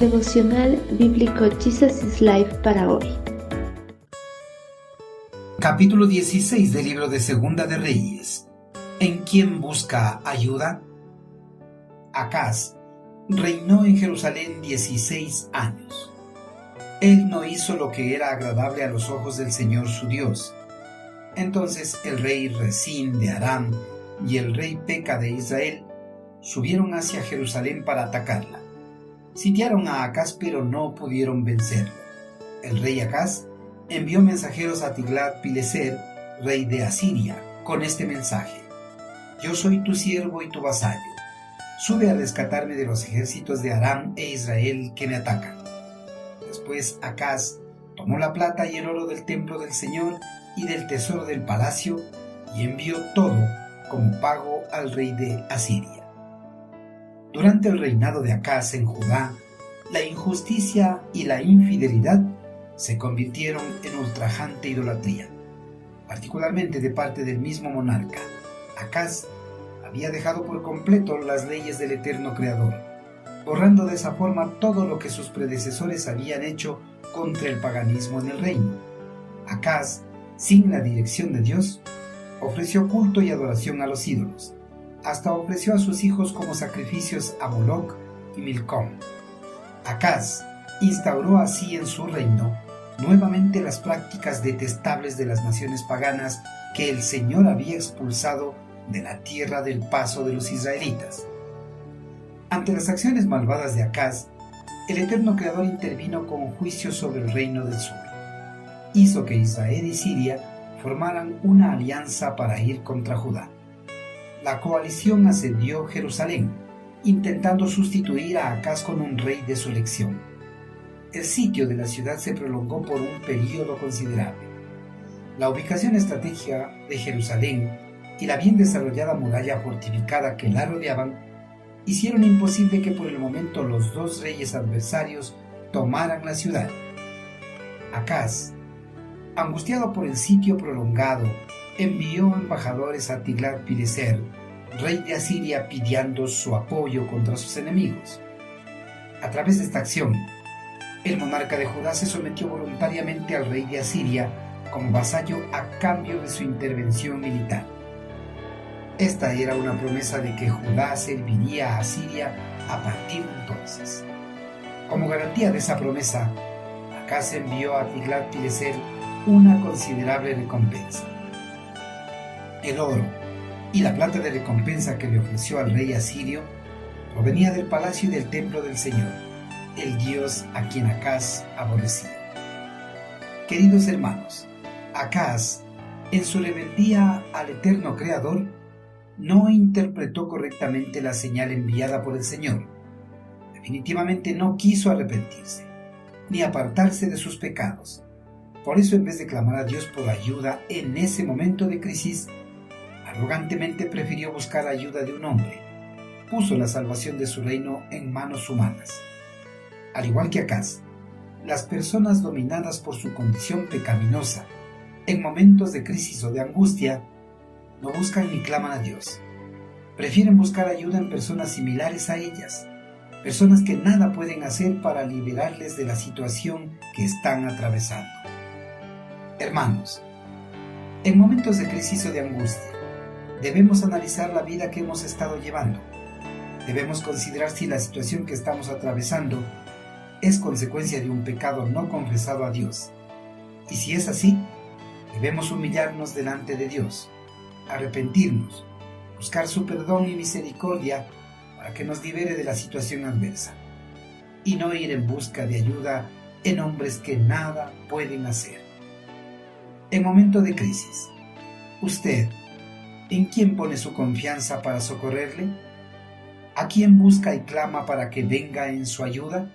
Devocional Bíblico Jesus is Life para hoy. Capítulo 16 del libro de Segunda de Reyes. ¿En quién busca ayuda? Acaz reinó en Jerusalén 16 años. Él no hizo lo que era agradable a los ojos del Señor su Dios. Entonces el rey Resín de Aram y el rey Peca de Israel subieron hacia Jerusalén para atacarla. Sitiaron a Acaz pero no pudieron vencerlo. El rey Acaz envió mensajeros a Tiglat-Pileser, rey de Asiria, con este mensaje: Yo soy tu siervo y tu vasallo. Sube a rescatarme de los ejércitos de Aram e Israel que me atacan. Después Acaz tomó la plata y el oro del templo del Señor y del tesoro del palacio y envió todo como pago al rey de Asiria. Durante el reinado de Acaz en Judá, la injusticia y la infidelidad se convirtieron en ultrajante idolatría, particularmente de parte del mismo monarca. Acaz había dejado por completo las leyes del eterno Creador, borrando de esa forma todo lo que sus predecesores habían hecho contra el paganismo en el reino. Acaz, sin la dirección de Dios, ofreció culto y adoración a los ídolos, hasta ofreció a sus hijos como sacrificios a Moloch y Milcom. Acaz instauró así en su reino nuevamente las prácticas detestables de las naciones paganas que el Señor había expulsado de la tierra del paso de los israelitas. Ante las acciones malvadas de Acaz, el eterno Creador intervino con juicio sobre el reino del sur. Hizo que Israel y Siria formaran una alianza para ir contra Judá. La coalición asedió Jerusalén, intentando sustituir a Acaz con un rey de su elección el sitio de la ciudad se prolongó por un periodo considerable. La ubicación estratégica de Jerusalén y la bien desarrollada muralla fortificada que la rodeaban hicieron imposible que por el momento los dos reyes adversarios tomaran la ciudad. Acaz, angustiado por el sitio prolongado, envió embajadores a Tiglat-Pileser, rey de Asiria, pidiendo su apoyo contra sus enemigos. A través de esta acción, el monarca de Judá se sometió voluntariamente al rey de Asiria como vasallo a cambio de su intervención militar. Esta era una promesa de que Judá serviría a Asiria a partir de entonces. Como garantía de esa promesa, se envió a Tiglat-Pileser una considerable recompensa. El oro y la plata de recompensa que le ofreció al rey asirio provenía del palacio y del templo del Señor el Dios a quien Acaz aborrecía. Queridos hermanos, Acaz, en su rebeldía al eterno Creador, no interpretó correctamente la señal enviada por el Señor. Definitivamente no quiso arrepentirse, ni apartarse de sus pecados. Por eso, en vez de clamar a Dios por ayuda en ese momento de crisis, arrogantemente prefirió buscar ayuda de un hombre. Puso la salvación de su reino en manos humanas. Al igual que Acaz, las personas dominadas por su condición pecaminosa, en momentos de crisis o de angustia, no buscan ni claman a Dios. Prefieren buscar ayuda en personas similares a ellas, personas que nada pueden hacer para liberarles de la situación que están atravesando. Hermanos, en momentos de crisis o de angustia, debemos analizar la vida que hemos estado llevando. Debemos considerar si la situación que estamos atravesando es consecuencia de un pecado no confesado a Dios. Y si es así, debemos humillarnos delante de Dios, arrepentirnos, buscar su perdón y misericordia para que nos libere de la situación adversa, y no ir en busca de ayuda en hombres que nada pueden hacer. En momento de crisis, usted, ¿en quién pone su confianza para socorrerle? ¿A quién busca y clama para que venga en su ayuda?